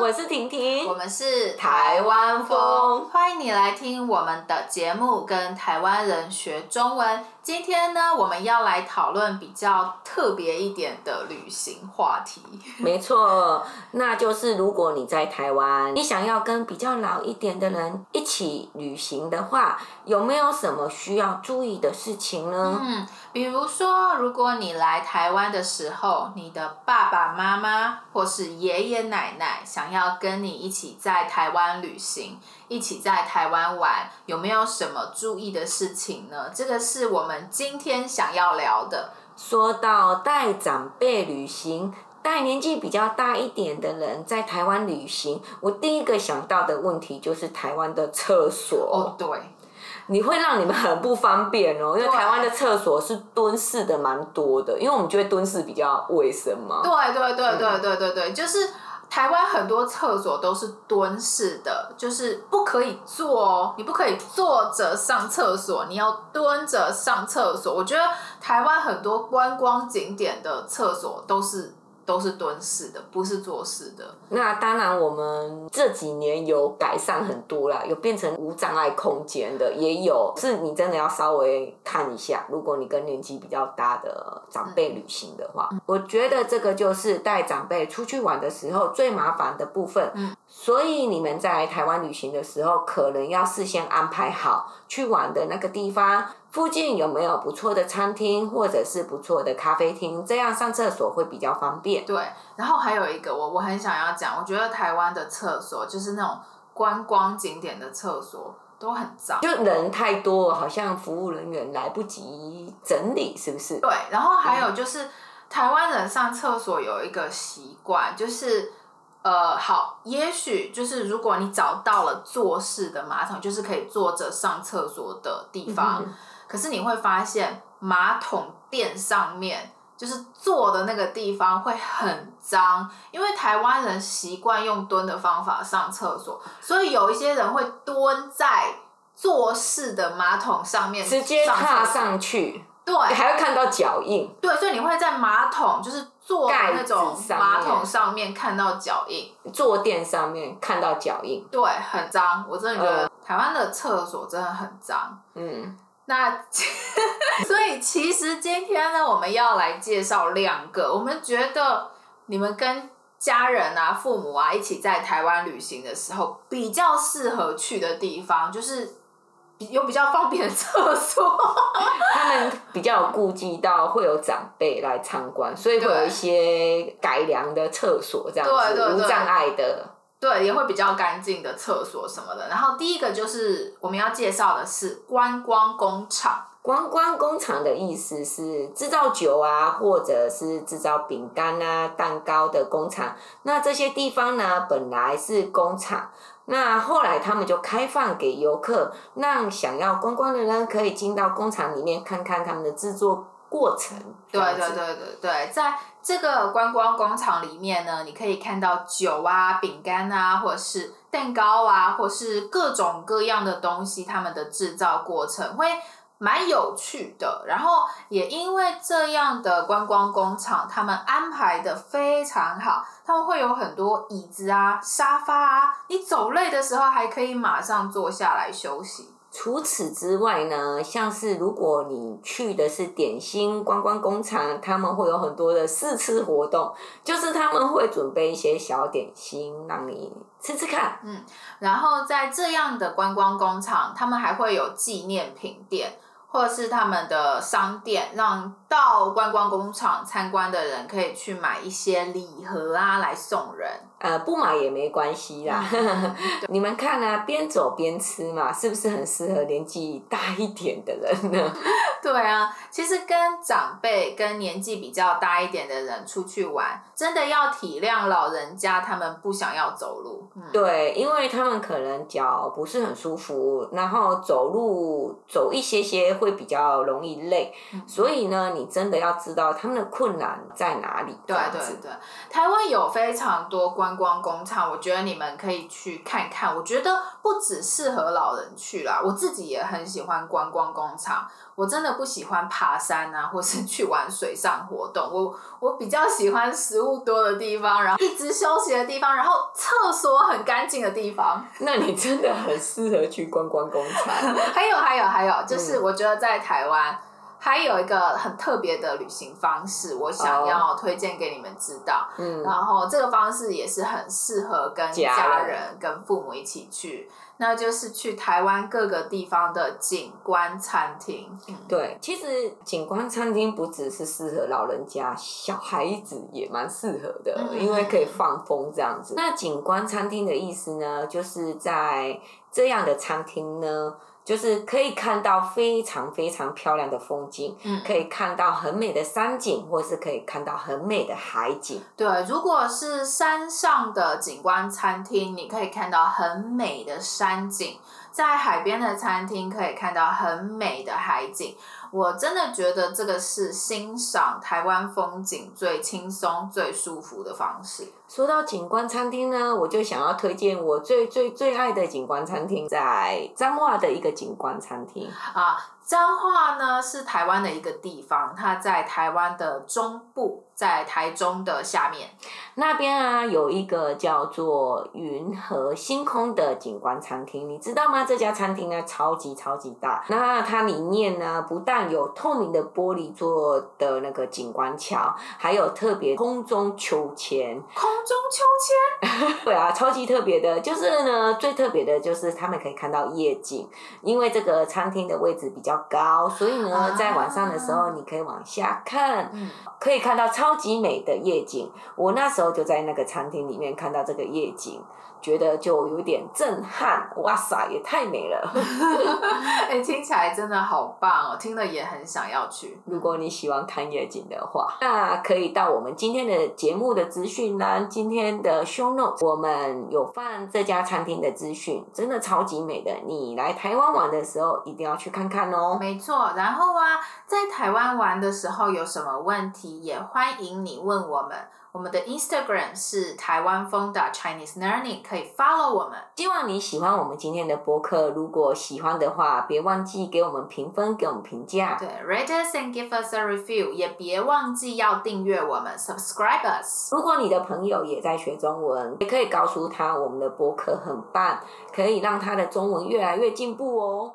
我是婷婷，我们是台湾风，欢迎你来听我们的节目，跟台湾人学中文。今天呢，我们要来讨论比较特别一点的旅行话题。没错，那就是如果你在台湾，你想要跟比较老一点的人一起旅行的话，有没有什么需要注意的事情呢？嗯，比如说，如果你来台湾的时候，你的爸爸妈妈或是爷爷奶奶想要跟你一起在台湾旅行，一起在台湾玩，有没有什么注意的事情呢？这个是我们今天想要聊的。说到带长辈旅行，带年纪比较大一点的人在台湾旅行，我第一个想到的问题就是台湾的厕所。哦，对，你会让你们很不方便哦，因为台湾的厕所是蹲式的，蛮多的，因为我们觉得蹲式比较卫生嘛。对对对对对对对，就是。台湾很多厕所都是蹲式的，就是不可以坐哦，你不可以坐着上厕所，你要蹲着上厕所。我觉得台湾很多观光景点的厕所都是。都是蹲式的，不是坐式的。那当然，我们这几年有改善很多啦，有变成无障碍空间的，也有是你真的要稍微看一下。如果你跟年纪比较大的长辈旅行的话，嗯，我觉得这个就是带长辈出去玩的时候最麻烦的部分。嗯，所以你们在台湾旅行的时候，可能要事先安排好去玩的那个地方。附近有没有不错的餐厅或者是不错的咖啡厅？这样上厕所会比较方便。对，然后还有一个我我很想要讲，我觉得台湾的厕所就是那种观光景点的厕所都很脏，就人太多，好像服务人员来不及整理，是不是？对，然后还有就是、嗯、台湾人上厕所有一个习惯，就是呃，好，也许就是如果你找到了坐式的马桶，就是可以坐着上厕所的地方。嗯可是你会发现，马桶垫上面就是坐的那个地方会很脏，因为台湾人习惯用蹲的方法上厕所，所以有一些人会蹲在坐式的马桶上面，直接踏上去，对，你还会看到脚印，对，所以你会在马桶就是坐的那种马桶上面看到脚印，坐垫上面看到脚印，对，很脏，我真的觉得台湾的厕所真的很脏，嗯。那 所以其实今天呢，我们要来介绍两个我们觉得你们跟家人啊、父母啊一起在台湾旅行的时候比较适合去的地方，就是有比较方便的厕所。他们比较有顾及到会有长辈来参观，所以会有一些改良的厕所，这样子，无障碍的。对，也会比较干净的厕所什么的。然后第一个就是我们要介绍的是观光工厂。观光工厂的意思是制造酒啊，或者是制造饼干啊、蛋糕的工厂。那这些地方呢，本来是工厂，那后来他们就开放给游客，让想要观光的人可以进到工厂里面看看他们的制作过程。对对对对对，在。这个观光工厂里面呢，你可以看到酒啊、饼干啊，或者是蛋糕啊，或是各种各样的东西，他们的制造过程会蛮有趣的。然后也因为这样的观光工厂，他们安排的非常好，他们会有很多椅子啊、沙发啊，你走累的时候还可以马上坐下来休息。除此之外呢，像是如果你去的是点心观光工厂，他们会有很多的试吃活动，就是他们会准备一些小点心让你吃吃看。嗯，然后在这样的观光工厂，他们还会有纪念品店。或是他们的商店，让到观光工厂参观的人可以去买一些礼盒啊，来送人。呃，不买也没关系啦。你们看啊，边走边吃嘛，是不是很适合年纪大一点的人呢？对啊，其实跟长辈、跟年纪比较大一点的人出去玩，真的要体谅老人家，他们不想要走路。嗯、对，因为他们可能脚不是很舒服，然后走路走一些些。会比较容易累，所以呢，你你真的要知道他们的困难在哪里。对对对，台湾有非常多观光工厂，我觉得你们可以去看看。我觉得不只适合老人去啦，我自己也很喜欢观光工厂。我真的不喜欢爬山啊，或是去玩水上活动。我我比较喜欢食物多的地方，然后一直休息的地方，然后厕所很干净的地方。那你真的很适合去观光工厂。还有还有还有，就是我觉得在台湾还有一个很特别的旅行方式，我想要推荐给你们知道。嗯，然后这个方式也是很适合跟家人、跟父母一起去。那就是去台湾各个地方的景观餐厅。嗯、对，其实景观餐厅不只是适合老人家，小孩子也蛮适合的，嗯、因为可以放风这样子。那景观餐厅的意思呢，就是在这样的餐厅呢。就是可以看到非常非常漂亮的风景，嗯，可以看到很美的山景，或是可以看到很美的海景。对，如果是山上的景观餐厅，你可以看到很美的山景；在海边的餐厅，可以看到很美的海景。我真的觉得这个是欣赏台湾风景最轻松、最舒服的方式。说到景观餐厅呢，我就想要推荐我最最最爱的景观餐厅，在彰化的一个景观餐厅啊。彰化呢是台湾的一个地方，它在台湾的中部，在台中的下面。那边啊有一个叫做云和星空的景观餐厅，你知道吗？这家餐厅呢超级超级大，那它里面呢不但有透明的玻璃做的那个景观桥，还有特别空中秋千。空中秋千？对啊，超级特别的，就是呢最特别的就是他们可以看到夜景，因为这个餐厅的位置比较高，所以呢，在晚上的时候，你可以往下看，嗯、可以看到超级美的夜景。我那时候就在那个餐厅里面看到这个夜景。觉得就有点震撼，哇塞，也太美了！哎、欸，听起来真的好棒哦，听了也很想要去。如果你喜欢看夜景的话，那可以到我们今天的节目的资讯栏，今天的 show notes，我们有放这家餐厅的资讯，真的超级美的。你来台湾玩的时候，一定要去看看哦。没错，然后啊，在台湾玩的时候有什么问题，也欢迎你问我们。我们的 Instagram 是台湾风的 Chinese Learning，可以 follow 我们。希望你喜欢我们今天的播客，如果喜欢的话，别忘记给我们评分，给我们评价。对，rate us and give us a review，也别忘记要订阅我们，subscribe us。如果你的朋友也在学中文，也可以告诉他我们的播客很棒，可以让他的中文越来越进步哦。